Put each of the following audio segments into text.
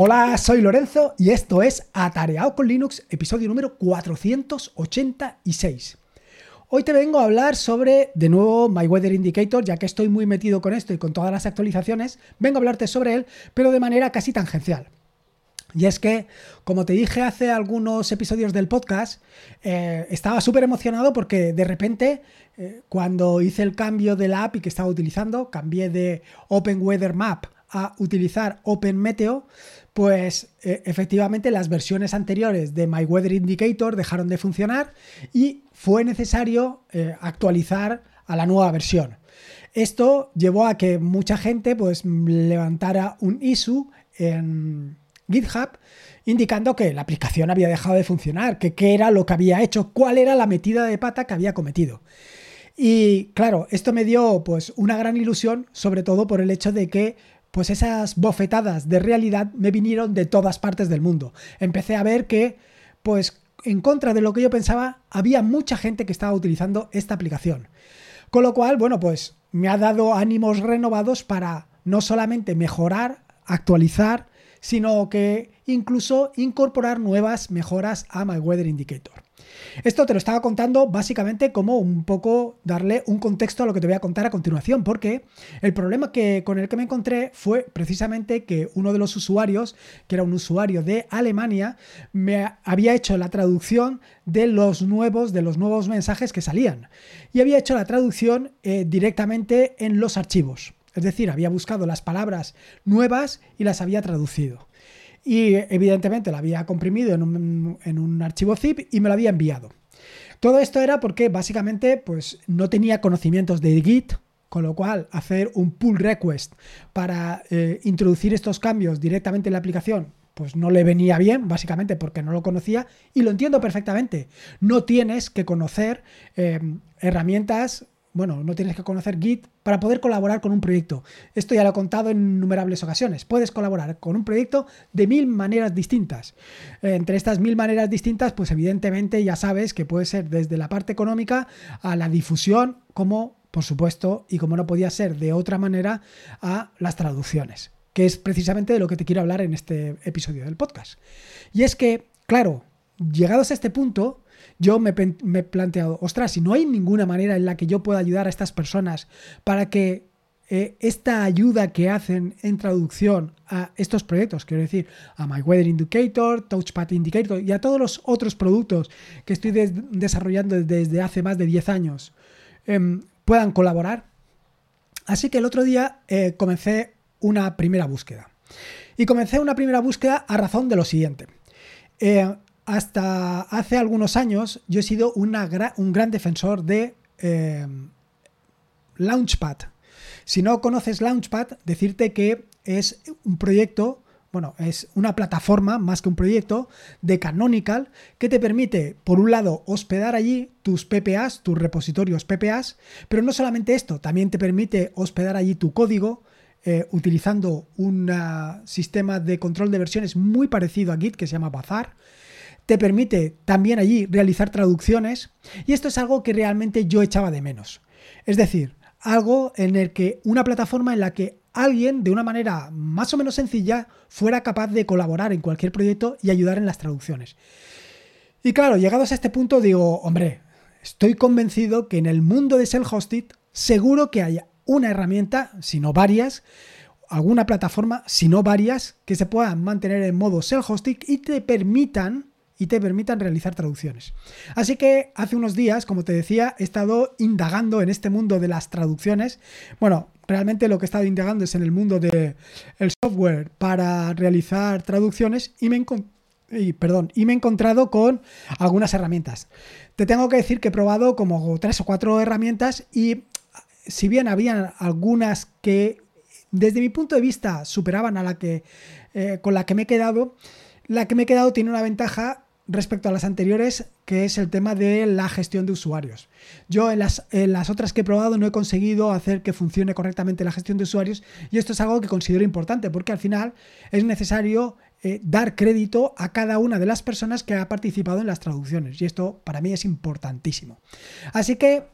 Hola, soy Lorenzo y esto es Atareado con Linux, episodio número 486. Hoy te vengo a hablar sobre, de nuevo, My Weather Indicator, ya que estoy muy metido con esto y con todas las actualizaciones, vengo a hablarte sobre él, pero de manera casi tangencial. Y es que, como te dije hace algunos episodios del podcast, eh, estaba súper emocionado porque de repente, eh, cuando hice el cambio de la API que estaba utilizando, cambié de Open Weather Map a utilizar Open Meteo, pues eh, efectivamente las versiones anteriores de My Weather Indicator dejaron de funcionar y fue necesario eh, actualizar a la nueva versión. Esto llevó a que mucha gente pues levantara un issue en GitHub indicando que la aplicación había dejado de funcionar, que qué era lo que había hecho, cuál era la metida de pata que había cometido. Y claro, esto me dio pues una gran ilusión, sobre todo por el hecho de que pues esas bofetadas de realidad me vinieron de todas partes del mundo. Empecé a ver que, pues en contra de lo que yo pensaba, había mucha gente que estaba utilizando esta aplicación. Con lo cual, bueno, pues me ha dado ánimos renovados para no solamente mejorar, actualizar, sino que incluso incorporar nuevas mejoras a My Weather Indicator. Esto te lo estaba contando básicamente como un poco darle un contexto a lo que te voy a contar a continuación, porque el problema que, con el que me encontré fue precisamente que uno de los usuarios, que era un usuario de Alemania, me había hecho la traducción de los nuevos, de los nuevos mensajes que salían. Y había hecho la traducción eh, directamente en los archivos. Es decir, había buscado las palabras nuevas y las había traducido y evidentemente lo había comprimido en un, archivo zip y me lo había enviado. Todo esto era porque básicamente pues, no tenía conocimientos de Git, con lo cual hacer un pull request para eh, introducir estos cambios directamente en la aplicación pues no le venía bien, básicamente porque no lo conocía y lo entiendo perfectamente. No tienes que conocer eh, herramientas bueno, no tienes que conocer Git para poder colaborar con un proyecto. Esto ya lo he contado en innumerables ocasiones. Puedes colaborar con un proyecto de mil maneras distintas. Entre estas mil maneras distintas, pues evidentemente ya sabes que puede ser desde la parte económica a la difusión, como por supuesto, y como no podía ser de otra manera, a las traducciones, que es precisamente de lo que te quiero hablar en este episodio del podcast. Y es que, claro, llegados a este punto, yo me, he planteado, ostras, si no hay ninguna manera en la que yo pueda ayudar a estas personas para que eh, esta ayuda que hacen en traducción a estos proyectos, quiero decir, a My Weather Indicator, Touchpad Indicator y a todos los otros productos que estoy desarrollando desde hace más de 10 años, em, puedan colaborar. Así que el otro día eh, comencé una primera búsqueda. Y comencé una primera búsqueda a razón de lo siguiente. Eh, hasta hace algunos años yo he sido un gran defensor de eh, Launchpad. Si no conoces Launchpad, decirte que es un proyecto, bueno, es una plataforma más que un proyecto de Canonical que te permite, por un lado, hospedar allí tus PPAs, tus repositorios PPAs, pero no solamente esto, también te permite hospedar allí tu código, eh, utilizando un sistema de control de versiones muy parecido a Git que se llama Bazaar te permite también allí realizar traducciones y esto es algo que realmente yo echaba de menos. Es decir, algo en el que una plataforma en la que alguien de una manera más o menos sencilla fuera capaz de colaborar en cualquier proyecto y ayudar en las traducciones. Y claro, llegados a este punto digo, hombre, estoy convencido que en el mundo de self-hosted seguro que haya una herramienta, si no varias, alguna plataforma, si no varias, que se puedan mantener en modo self-hosted y te permitan y te permitan realizar traducciones. Así que hace unos días, como te decía, he estado indagando en este mundo de las traducciones. Bueno, realmente lo que he estado indagando es en el mundo del software para realizar traducciones y me, perdón, y me he encontrado con algunas herramientas. Te tengo que decir que he probado como tres o cuatro herramientas y si bien habían algunas que desde mi punto de vista superaban a la que eh, con la que me he quedado, la que me he quedado tiene una ventaja respecto a las anteriores, que es el tema de la gestión de usuarios. Yo en las, otras que he probado no he conseguido hacer que funcione correctamente la gestión de usuarios y esto es algo que considero importante porque al final es necesario eh, dar crédito a cada una de las personas que ha participado en las traducciones y esto para mí es importantísimo. Así que,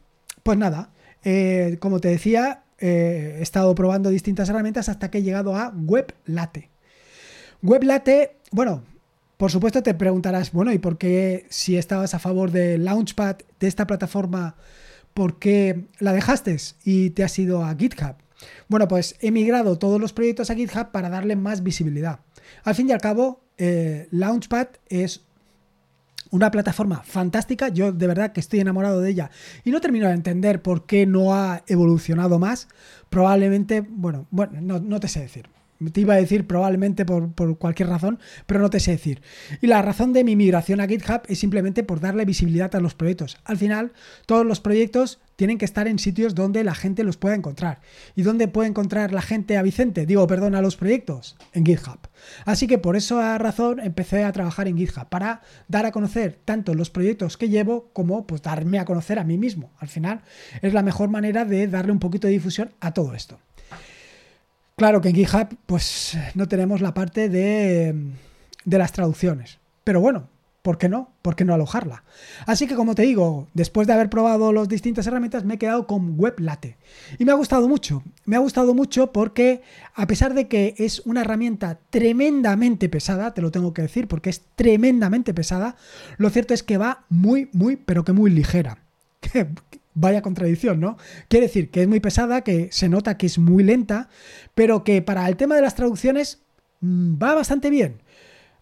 pues nada, eh, como te decía, eh, he estado probando distintas herramientas hasta que he llegado a WebLate. WebLate, bueno, por supuesto te preguntarás, bueno, ¿y por qué si estabas a favor de Launchpad, de esta plataforma, por qué la dejaste y te has ido a GitHub? Bueno, pues he migrado todos los proyectos a GitHub para darle más visibilidad. Al fin y al cabo, eh, Launchpad es una plataforma fantástica, yo de verdad que estoy enamorado de ella y no termino de entender por qué no ha evolucionado más. Probablemente, bueno, bueno, no, no te sé decir. Te iba a decir probablemente por, cualquier razón, pero no te sé decir. Y la razón de mi migración a GitHub es simplemente por darle visibilidad a los proyectos. Al final, todos los proyectos tienen que estar en sitios donde la gente los pueda encontrar. ¿Y dónde puede encontrar la gente a Vicente? Digo, perdón, a los proyectos. En GitHub. Así que por esa razón empecé a trabajar en GitHub, para dar a conocer tanto los proyectos que llevo como pues darme a conocer a mí mismo. Al final es la mejor manera de darle un poquito de difusión a todo esto. Claro que en GitHub pues no tenemos la parte de, de las traducciones. Pero bueno, ¿por qué no? ¿Por qué no alojarla? Así que como te digo, después de haber probado las distintas herramientas me he quedado con WebLate. Y me ha gustado mucho. Me ha gustado mucho porque a pesar de que es una herramienta tremendamente pesada, te lo tengo que decir porque es tremendamente pesada, lo cierto es que va muy, muy, pero que muy ligera. Vaya contradicción, ¿no? Quiere decir que es muy pesada, que se nota que es muy lenta, pero que para el tema de las traducciones mm, va bastante bien.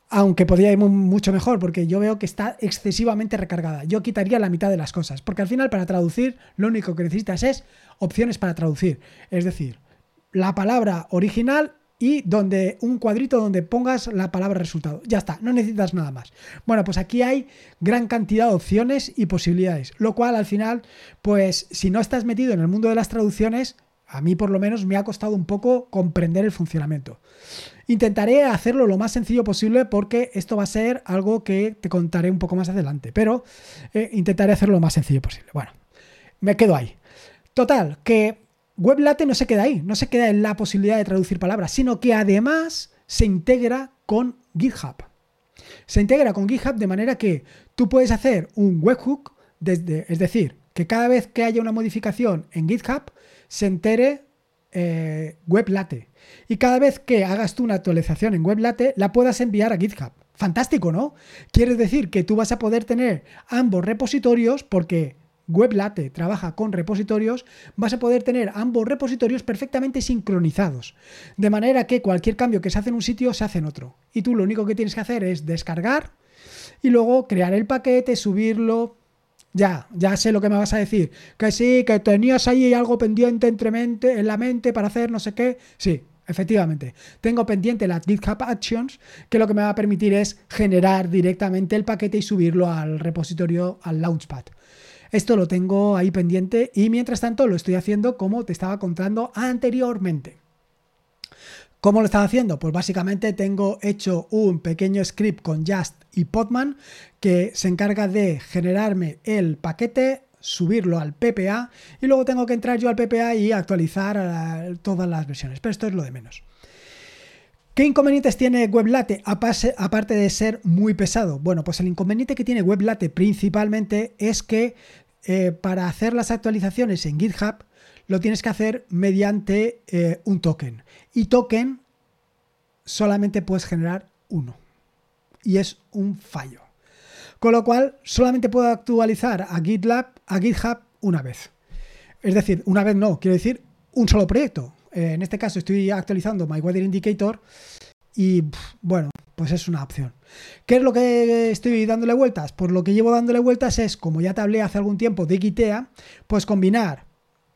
Aunque podría ir mucho mejor, porque yo veo que está excesivamente recargada. Yo quitaría la mitad de las cosas, porque al final para traducir lo único que necesitas es opciones para traducir. Es decir, la palabra original y donde un cuadrito donde pongas la palabra resultado. Ya está, no necesitas nada más. Bueno, pues aquí hay gran cantidad de opciones y posibilidades, lo cual al final, pues si no estás metido en el mundo de las traducciones, a mí por lo menos me ha costado un poco comprender el funcionamiento. Intentaré hacerlo lo más sencillo posible porque esto va a ser algo que te contaré un poco más adelante, pero eh, intentaré hacerlo lo más sencillo posible. Bueno, me quedo ahí. Total, que WebLate no se queda ahí, no se queda en la posibilidad de traducir palabras, sino que además se integra con GitHub. Se integra con GitHub de manera que tú puedes hacer un webhook, desde, es decir, que cada vez que haya una modificación en GitHub se entere eh, WebLate. Y cada vez que hagas tú una actualización en WebLate, la puedas enviar a GitHub. Fantástico, ¿no? Quiere decir que tú vas a poder tener ambos repositorios porque WebLate trabaja con repositorios, vas a poder tener ambos repositorios perfectamente sincronizados. De manera que cualquier cambio que se hace en un sitio se hace en otro. Y tú lo único que tienes que hacer es descargar y luego crear el paquete, subirlo. Ya, ya sé lo que me vas a decir. Que sí, que tenías ahí algo pendiente entre mente, en la mente para hacer no sé qué. Sí, Efectivamente, tengo pendiente las GitHub Actions, que lo que me va a permitir es generar directamente el paquete y subirlo al repositorio, al Launchpad. Esto lo tengo ahí pendiente y mientras tanto lo estoy haciendo como te estaba contando anteriormente. ¿Cómo lo estaba haciendo? Pues básicamente tengo hecho un pequeño script con Just y Podman que se encarga de generarme el paquete, subirlo al PPA y luego tengo que entrar yo al PPA y actualizar todas las versiones. Pero esto es lo de menos. ¿Qué inconvenientes tiene WebLate aparte de ser muy pesado? Bueno, pues el inconveniente que tiene WebLate principalmente es que eh, para hacer las actualizaciones en GitHub lo tienes que hacer mediante eh, un token. Y token solamente puedes generar uno. Y es un fallo. Con lo cual, solamente puedo actualizar a GitLab, a GitHub una vez. Es decir, una vez no, quiero decir un solo proyecto. Eh, en este caso estoy actualizando My Weather Indicator y bueno, pues es una opción. ¿Qué es lo que estoy dándole vueltas? Pues lo que llevo dándole vueltas es, como ya te hablé hace algún tiempo de Gitea, pues combinar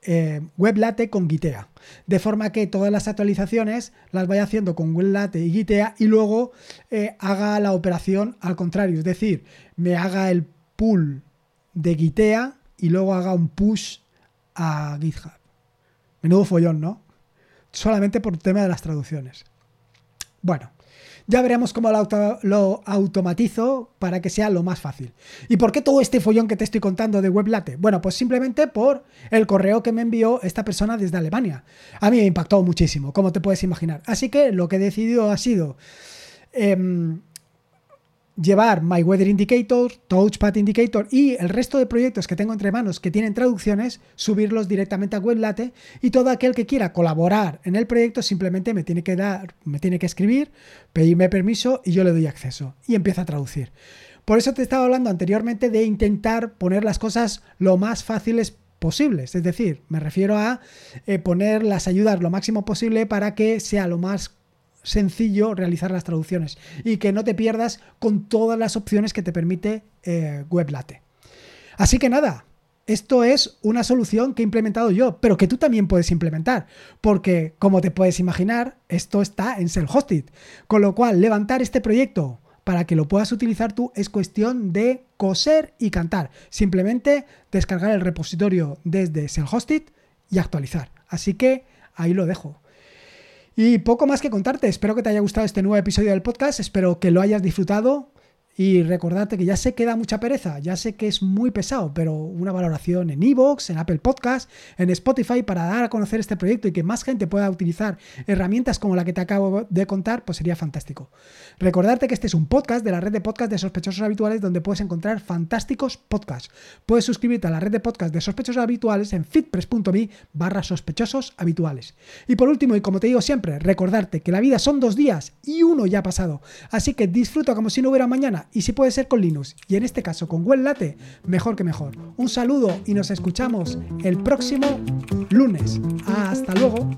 eh, WebLate con Gitea. De forma que todas las actualizaciones las vaya haciendo con WebLate y Gitea y luego eh, haga la operación al contrario. Es decir, me haga el pull de Gitea y luego haga un push a GitHub. Menudo follón, ¿no? Solamente por tema de las traducciones. Bueno, ya veremos cómo lo, automatizo para que sea lo más fácil. ¿Y por qué todo este follón que te estoy contando de WebLate? Bueno, pues simplemente por el correo que me envió esta persona desde Alemania. A mí me impactó muchísimo, como te puedes imaginar. Así que lo que he decidido ha sido... Em, llevar My Weather Indicator, Touchpad Indicator y el resto de proyectos que tengo entre manos que tienen traducciones, subirlos directamente a WebLate y todo aquel que quiera colaborar en el proyecto simplemente me tiene que dar, me tiene que escribir, pedirme permiso y yo le doy acceso y empieza a traducir. Por eso te estaba hablando anteriormente de intentar poner las cosas lo más fáciles posibles, es decir, me refiero a eh, poner las ayudas lo máximo posible para que sea lo más sencillo realizar las traducciones y que no te pierdas con todas las opciones que te permite eh, WebLate. Así que nada, esto es una solución que he implementado yo, pero que tú también puedes implementar, porque como te puedes imaginar, esto está en self-hosted, con lo cual levantar este proyecto para que lo puedas utilizar tú es cuestión de coser y cantar. Simplemente descargar el repositorio desde self-hosted y actualizar. Así que ahí lo dejo. Y poco más que contarte, espero que te haya gustado este nuevo episodio del podcast, espero que lo hayas disfrutado y recordarte que ya sé que da mucha pereza, ya sé que es muy pesado, pero una valoración en Evox, en Apple Podcast, en Spotify para dar a conocer este proyecto y que más gente pueda utilizar herramientas como la que te acabo de contar, pues sería fantástico. Recordarte que este es un podcast de la red de podcast de sospechosos habituales donde puedes encontrar fantásticos podcasts. Puedes suscribirte a la red de podcast de sospechosos habituales en fitpress.me barra sospechosos habituales. Y por último, y como te digo siempre, recordarte que la vida son dos días y uno ya ha pasado. Así que disfruta como si no hubiera mañana y si puede ser con Linux y en este caso con WebLate, mejor que mejor. Un saludo y nos escuchamos el próximo lunes. Hasta luego.